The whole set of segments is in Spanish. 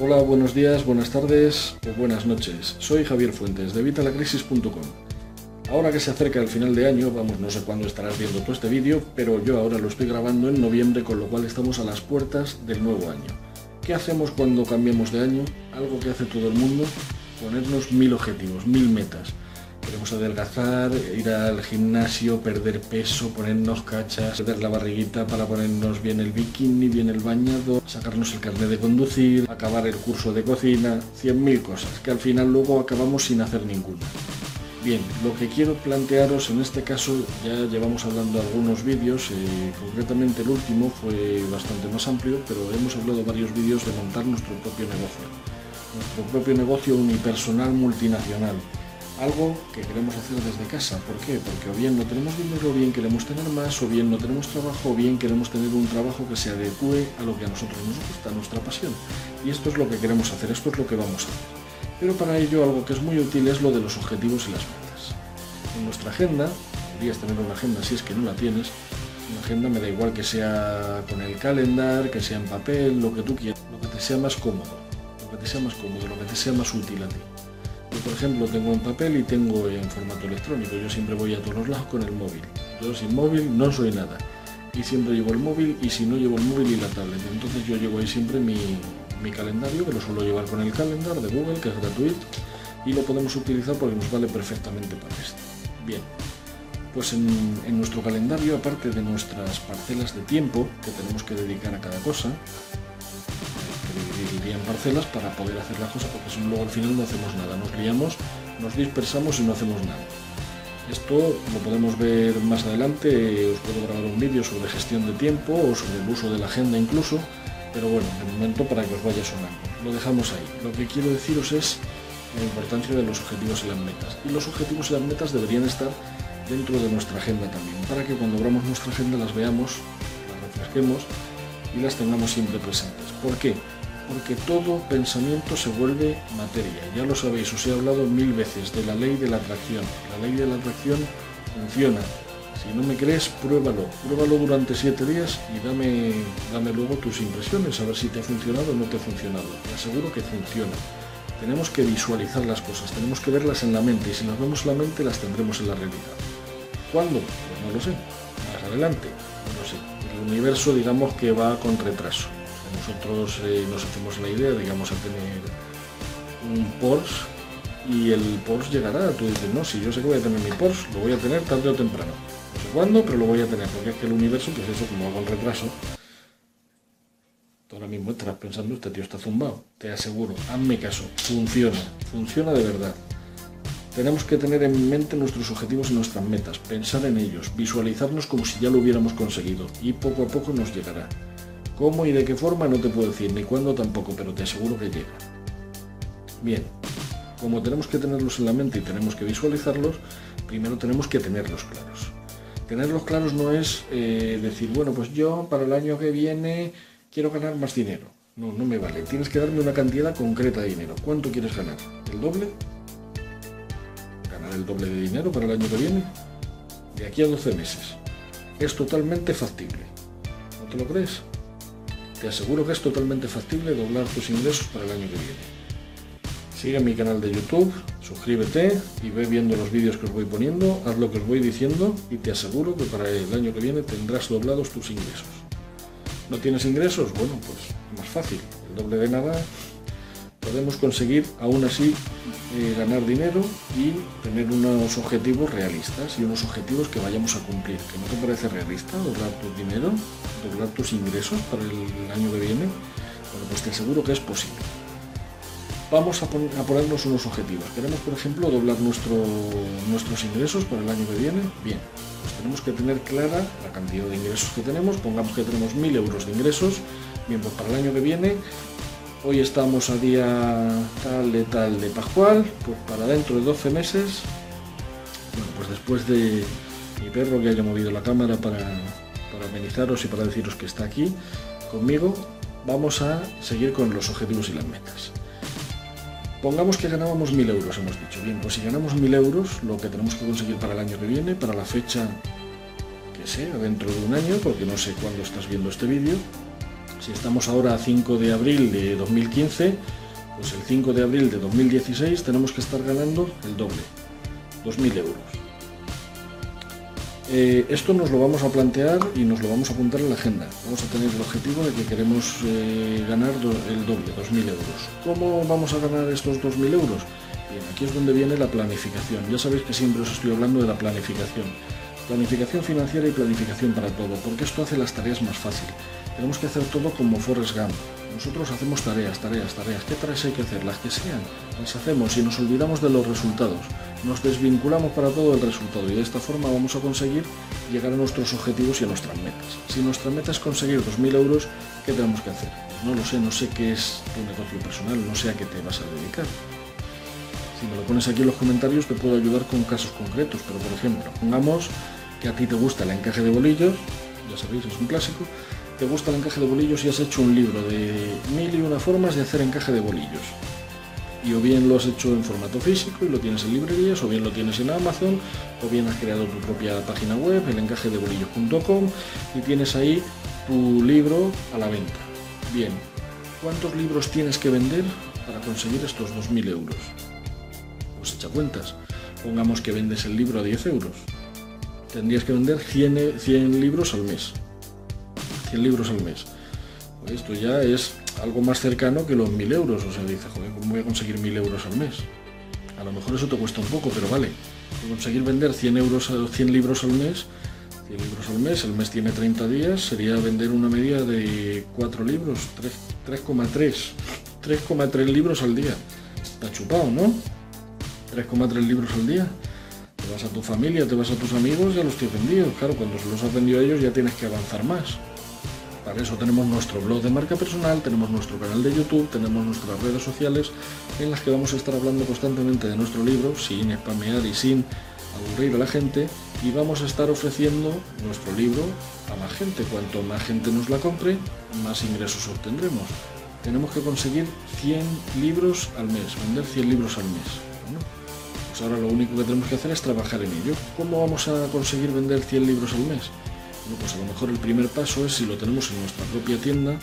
buenos días, buenas tardes o buenas noches. Soy Javier Fuentes de Vitalacrisis.com. Ahora que se acerca el final de año, vamos, no sé cuándo estarás viendo tú este vídeo, pero yo ahora lo estoy grabando en noviembre, con lo cual estamos a las puertas del nuevo año. ¿Qué hacemos cuando cambiamos de año? Algo que hace todo el mundo, ponernos mil objetivos, mil metas. Queremos adelgazar, ir al gimnasio, perder peso, ponernos cachas, perder la barriguita para ponernos bien el bikini, bien el bañado, sacarnos el carnet de conducir, acabar el curso de cocina, cien mil cosas, que al final luego acabamos sin hacer ninguna. Bien, lo que quiero plantearos en este caso, ya llevamos hablando algunos vídeos, eh, concretamente el último fue bastante más amplio, pero hemos hablado varios vídeos de montar nuestro propio negocio. Nuestro propio negocio unipersonal multinacional. Algo que queremos hacer desde casa. ¿Por qué? Porque o bien no tenemos dinero, o bien queremos tener más, o bien no tenemos trabajo, o bien queremos tener un trabajo que se adecue a lo que a nosotros nos gusta, a nuestra pasión. Y esto es lo que queremos hacer, esto es lo que vamos a hacer. Pero para ello algo que es muy útil es lo de los objetivos y las metas. En nuestra agenda, podrías tener una agenda si es que no la tienes, una agenda me da igual que sea con el calendar, que sea en papel, lo que tú quieras, lo que te sea más cómodo, lo que te sea más cómodo, lo que te sea más útil a ti. Yo, por ejemplo, tengo en papel y tengo en formato electrónico. Yo siempre voy a todos los lados con el móvil. Yo sin móvil no soy nada. Y siempre llevo el móvil y si no llevo el móvil y la tablet. Entonces yo llevo ahí siempre mi, mi calendario, que lo suelo llevar con el calendar de Google, que es gratuito, y lo podemos utilizar porque nos vale perfectamente para esto. Bien, pues en, nuestro calendario, aparte de nuestras parcelas de tiempo que tenemos que dedicar a cada cosa, parcelas para poder hacer las cosas, porque si no luego al final no hacemos nada, nos liamos, nos dispersamos y no hacemos nada. Esto lo podemos ver más adelante, os puedo grabar un vídeo sobre gestión de tiempo o sobre el uso de la agenda incluso, pero bueno, de momento para que os vaya sonando. Lo dejamos ahí. Lo que quiero deciros es la importancia de los objetivos y las metas. Y los objetivos y las metas deberían estar dentro de nuestra agenda también, para que cuando abramos nuestra agenda las veamos, las refresquemos y las tengamos siempre presentes. ¿Por qué? Porque todo pensamiento se vuelve materia. Ya lo sabéis, os he hablado mil veces de la ley de la atracción. La ley de la atracción funciona si no me crees, pruébalo. Pruébalo durante siete días y dame, dame luego tus impresiones, a ver si te ha funcionado o no te ha funcionado. Te aseguro que funciona. Tenemos que visualizar las cosas, tenemos que verlas en la mente y si las vemos en la mente las tendremos en la realidad. ¿Cuándo? Pues no lo sé. Más adelante, no lo sé. El universo digamos que va con retraso. Nosotros eh, nos hacemos la idea, digamos, a tener un Porsche y el Porsche llegará. Tú dices, no, si yo sé que voy a tener mi Porsche, lo voy a tener tarde o temprano no sé cuándo, pero lo voy a tener, porque es que el universo, pues eso, como hago el retraso, ahora mismo estarás pensando, este tío está zumbado, te aseguro, hazme caso, funciona, funciona de verdad. Tenemos que tener en mente nuestros objetivos y nuestras metas, pensar en ellos, visualizarnos como si ya lo hubiéramos conseguido y poco a poco nos llegará. ¿Cómo y de qué forma no te puedo decir, ni cuándo tampoco, pero te aseguro que llega. Bien, como tenemos que tenerlos en la mente y tenemos que visualizarlos, primero tenemos que tenerlos claros. Tenerlos claros no es eh, decir, bueno, pues yo para el año que viene quiero ganar más dinero. No, no me vale. Tienes que darme una cantidad concreta de dinero. ¿Cuánto quieres ganar? ¿El doble? ¿Ganar el doble de dinero para el año que viene? De aquí a 12 meses. Es totalmente factible. ¿No te lo crees? Te aseguro que es totalmente factible doblar tus ingresos para el año que viene. Sigue mi canal de YouTube, suscríbete y ve viendo los vídeos que os voy poniendo, haz lo que os voy diciendo y te aseguro que para el año que viene tendrás doblados tus ingresos. ¿No tienes ingresos? Bueno, pues más fácil, el doble de nada. Podemos conseguir aún así eh, ganar dinero y tener unos objetivos realistas y unos objetivos que vayamos a cumplir. ¿Que no te parece realista doblar tu dinero, doblar tus ingresos para el año que viene? Bueno, pues te aseguro que es posible vamos a, ponernos unos objetivos. Queremos, por ejemplo, doblar nuestros ingresos para el año que viene. Bien, pues tenemos que tener clara la cantidad de ingresos que tenemos. Pongamos que tenemos 1.000 euros de ingresos. Bien, pues para el año que viene, hoy estamos a día tal de tal de Pascual, pues para dentro de 12 meses, bueno, pues después de mi perro que haya movido la cámara para, para amenizaros y para deciros que está aquí conmigo, vamos a seguir con los objetivos y las metas. Pongamos que ganábamos 1.000 euros, hemos dicho. Bien, pues si ganamos 1.000 euros, lo que tenemos que conseguir para el año que viene, para la fecha que sea, dentro de un año, porque no sé cuándo estás viendo este vídeo, si estamos ahora a 5 de abril de 2015, Pues el 5 de abril de 2016 tenemos que estar ganando el doble, 2.000 euros. Eh, esto nos lo vamos a plantear y nos lo vamos a apuntar en la agenda. Vamos a tener el objetivo de que queremos eh, ganar el doble, 2.000 euros. ¿Cómo vamos a ganar estos 2.000 euros? Bien, aquí es donde viene la planificación. Ya sabéis que siempre os estoy hablando de la planificación. Planificación financiera y planificación para todo, porque esto hace las tareas más fáciles. Tenemos que hacer todo como Forrest Gump. Nosotros hacemos tareas, tareas, tareas. ¿Qué tareas hay que hacer? Las que sean. Las hacemos y nos olvidamos de los resultados. Nos desvinculamos para todo el resultado y de esta forma vamos a conseguir llegar a nuestros objetivos y a nuestras metas. Si nuestra meta es conseguir 2.000 euros, ¿qué tenemos que hacer? No lo sé, no sé qué es tu negocio personal, no sé a qué te vas a dedicar. Si me lo pones aquí en los comentarios te puedo ayudar con casos concretos, pero por ejemplo, pongamos que a ti te gusta el encaje de bolillos, ya sabéis, es un clásico, te gusta el encaje de bolillos y has hecho un libro de mil y una formas de hacer encaje de bolillos. Y o bien lo has hecho en formato físico y lo tienes en librerías, o bien lo tienes en Amazon, o bien has creado tu propia página web, el encaje de bolillos.com, y tienes ahí tu libro a la venta. Bien, ¿cuántos libros tienes que vender para conseguir estos 2.000 euros? Pues echa cuentas. Pongamos que vendes el libro a 10 euros. Tendrías que vender 100, 100 libros al mes. 100 libros al mes. Esto ya es algo más cercano que los 1000 euros. O sea, dice, joder, ¿cómo voy a conseguir 1000 euros al mes? A lo mejor eso te cuesta un poco, pero vale. Conseguir vender 100, euros, 100 libros al mes, 100 libros al mes, el mes tiene 30 días, sería vender una media de 4 libros, 3,3. 3,3 libros al día. Está chupado, ¿no? 3,3 libros al día. Te vas a tu familia, te vas a tus amigos, ya los tienes vendidos. Claro, cuando los has vendido a ellos ya tienes que avanzar más. Para eso tenemos nuestro blog de marca personal, tenemos nuestro canal de YouTube, tenemos nuestras redes sociales en las que vamos a estar hablando constantemente de nuestro libro, sin spamear y sin aburrir a la gente, y vamos a estar ofreciendo nuestro libro a más gente. Cuanto más gente nos la compre, más ingresos obtendremos. Tenemos que conseguir 100 libros al mes, vender 100 libros al mes. pues ahora lo único que tenemos que hacer es trabajar en ello. ¿Cómo vamos a conseguir vender 100 libros al mes? Pues a lo mejor el primer paso es si lo tenemos en nuestra propia tienda,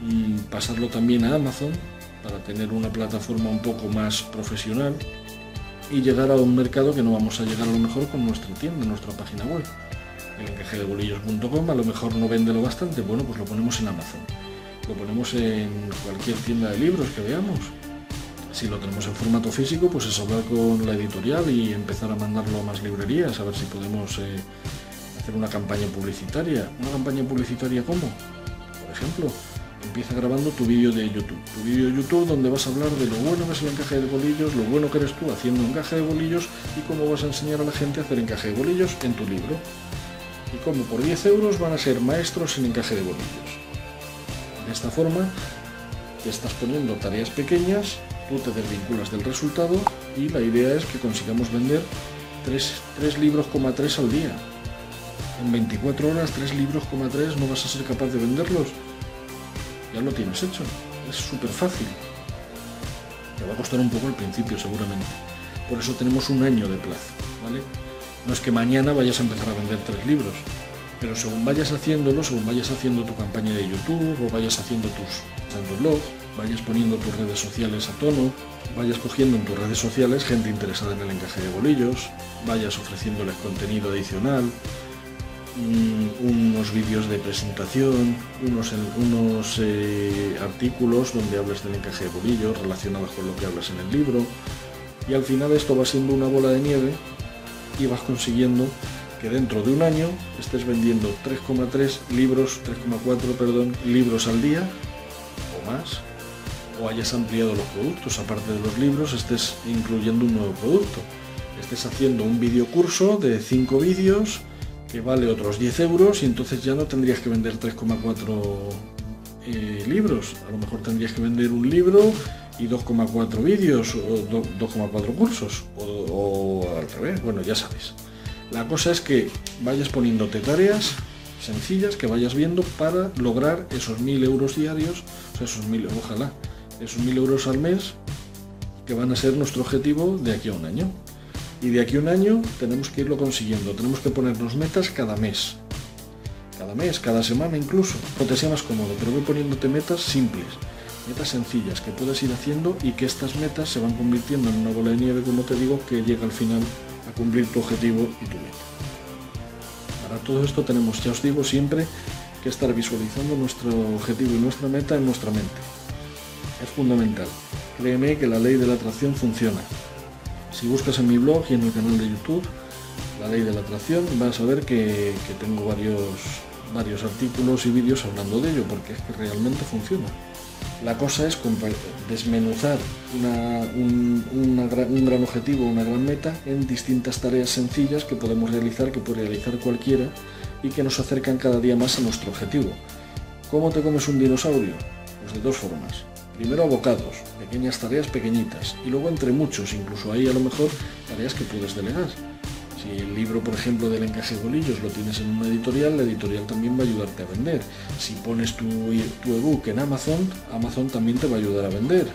mm, pasarlo también a Amazon para tener una plataforma un poco más profesional y llegar a un mercado que no vamos a llegar a lo mejor con nuestra tienda, nuestra página web. El encaje de bolillos.com a lo mejor no vende lo bastante, bueno, pues lo ponemos en Amazon. Lo ponemos en cualquier tienda de libros que veamos. Si lo tenemos en formato físico, pues es hablar con la editorial y empezar a mandarlo a más librerías, a ver si podemos eh, una campaña publicitaria. ¿Una campaña publicitaria cómo? Por ejemplo, empieza grabando tu vídeo de YouTube. Tu vídeo de YouTube donde vas a hablar de lo bueno que es el encaje de bolillos, lo bueno que eres tú haciendo encaje de bolillos y cómo vas a enseñar a la gente a hacer encaje de bolillos en tu libro. Y cómo por 10 euros van a ser maestros en encaje de bolillos. De esta forma, te estás poniendo tareas pequeñas, tú te desvinculas del resultado y la idea es que consigamos vender 3, 3 libros, 3 al día en 24 horas, 3 libros, 3, no vas a ser capaz de venderlos. Ya lo tienes hecho. Es súper fácil. Te va a costar un poco al principio, seguramente. Por eso tenemos un año de plazo, ¿vale? No es que mañana vayas a empezar a vender tres libros, pero según vayas haciéndolo, según vayas haciendo tu campaña de YouTube o vayas haciendo tus blog, vayas poniendo tus redes sociales a tono, vayas cogiendo en tus redes sociales gente interesada en el encaje de bolillos, vayas ofreciéndoles contenido adicional, unos vídeos de presentación, unos, unos eh, artículos donde hablas del encaje de bolillos relacionados con lo que hablas en el libro. Y al final esto va siendo una bola de nieve y vas consiguiendo que dentro de un año estés vendiendo 3,3 libros, 3,4 perdón, libros al día o más, o hayas ampliado los productos, aparte de los libros, estés incluyendo un nuevo producto. Estés haciendo un video curso de 5 vídeos que vale otros 10 euros y entonces ya no tendrías que vender 3,4 eh, libros. A lo mejor tendrías que vender un libro y 2,4 vídeos o 2,4 cursos o, al revés. Bueno, ya sabes. La cosa es que vayas poniéndote tareas sencillas que vayas viendo para lograr esos 1000 euros diarios, o sea, esos 1000, ojalá, esos 1000 euros al mes que van a ser nuestro objetivo de aquí a un año. Y de aquí un año tenemos que irlo consiguiendo, tenemos que ponernos metas cada mes. Cada mes, cada semana incluso, no te sea más cómodo, pero voy poniéndote metas simples. Metas sencillas que puedes ir haciendo y que estas metas se van convirtiendo en una bola de nieve, como te digo, que llega al final a cumplir tu objetivo y tu meta. Para todo esto tenemos, ya os digo, siempre que estar visualizando nuestro objetivo y nuestra meta en nuestra mente. Es fundamental. Créeme que la ley de la atracción funciona. Si buscas en mi blog y en el canal de YouTube, la ley de la atracción, vas a ver que, tengo varios, varios artículos y vídeos hablando de ello, porque es que realmente funciona. La cosa es desmenuzar un, un, gran objetivo, una gran meta en distintas tareas sencillas que podemos realizar, que puede realizar cualquiera y que nos acercan cada día más a nuestro objetivo. ¿Cómo te comes un dinosaurio? Pues de dos formas. Primero a bocados, pequeñas tareas pequeñitas, y luego entre muchos, incluso ahí a lo mejor tareas que puedes delegar. Si el libro, por ejemplo, del encaje de bolillos lo tienes en una editorial, la editorial también va a ayudarte a vender. Si pones tu, tu ebook en Amazon, Amazon también te va a ayudar a vender.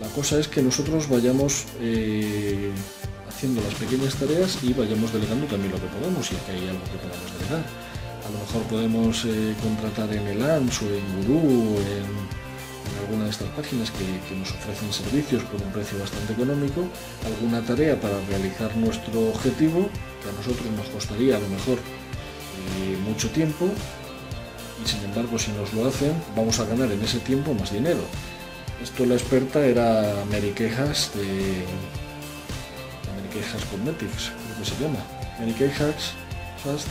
La cosa es que nosotros vayamos eh, haciendo las pequeñas tareas y vayamos delegando también lo que podamos, y aquí hay algo que podamos delegar. A lo mejor podemos eh, contratar en el ANS o en Guru, en alguna de estas páginas que, nos ofrecen servicios por un precio bastante económico, alguna tarea para realizar nuestro objetivo, que a nosotros nos costaría a lo mejor eh, mucho tiempo, y sin embargo si nos lo hacen vamos a ganar en ese tiempo más dinero. Esto la experta era Mary Quejas de, Mary Quejas Cosmetics, creo que se llama. Mary Quejas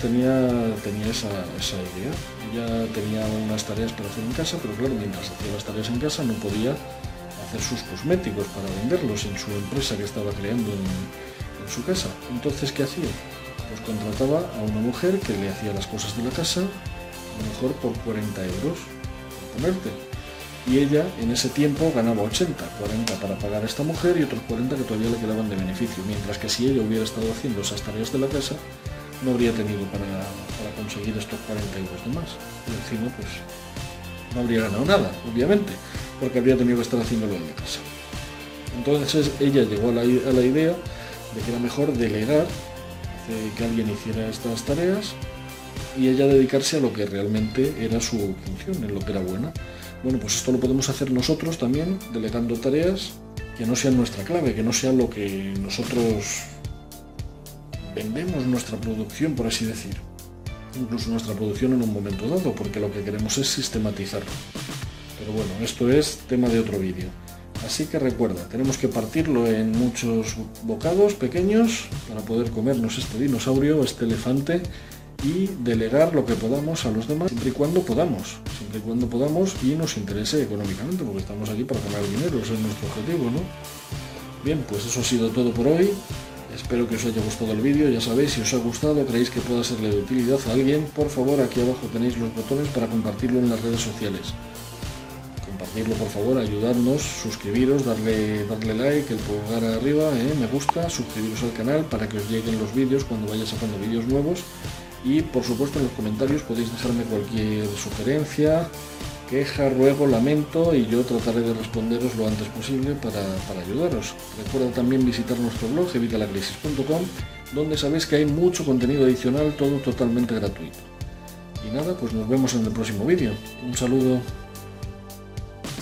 tenía, tenía esa, idea. Ella tenía unas tareas para hacer en casa, pero claro, mientras hacía las tareas en casa no podía hacer sus cosméticos para venderlos en su empresa que estaba creando en, su casa. Entonces, ¿qué hacía? Pues contrataba a una mujer que le hacía las cosas de la casa, a lo mejor por 40 euros, por ponerte. Y ella en ese tiempo ganaba 80, 40 para pagar a esta mujer y otros 40 que todavía le quedaban de beneficio. Mientras que si ella hubiera estado haciendo esas tareas de la casa, no habría tenido para, conseguir estos 40 euros de más. Y encima, pues, no habría ganado nada, obviamente, porque habría tenido que estar haciéndolo en la casa. Entonces ella llegó a la, idea de que era mejor delegar, que alguien hiciera estas tareas y ella dedicarse a lo que realmente era su función, en lo que era buena. Bueno, pues esto lo podemos hacer nosotros también, delegando tareas que no sean nuestra clave, que no sean lo que nosotros vendemos nuestra producción, por así decir. Incluso nuestra producción en un momento dado, porque lo que queremos es sistematizarlo. Pero bueno, esto es tema de otro vídeo. Así que recuerda, tenemos que partirlo en muchos bocados pequeños para poder comernos este dinosaurio, este elefante y delegar lo que podamos a los demás, siempre y cuando podamos, siempre y cuando podamos y nos interese económicamente, porque estamos aquí para ganar dinero, ese es nuestro objetivo, ¿no? Bien, pues eso ha sido todo por hoy. Espero que os haya gustado el vídeo, ya sabéis, si os ha gustado, creéis que pueda serle de utilidad a alguien, por favor aquí abajo tenéis los botones para compartirlo en las redes sociales. Compartirlo por favor, ayudarnos, suscribiros, darle, darle like, el pulgar arriba, eh, me gusta, suscribiros al canal para que os lleguen los vídeos cuando vaya sacando vídeos nuevos y por supuesto en los comentarios podéis dejarme cualquier sugerencia, queja, ruego, lamento y yo trataré de responderos lo antes posible para, ayudaros. Recuerda también visitar nuestro blog evitalacrisis.com donde sabéis que hay mucho contenido adicional, todo totalmente gratuito. Y nada, pues nos vemos en el próximo vídeo. Un saludo.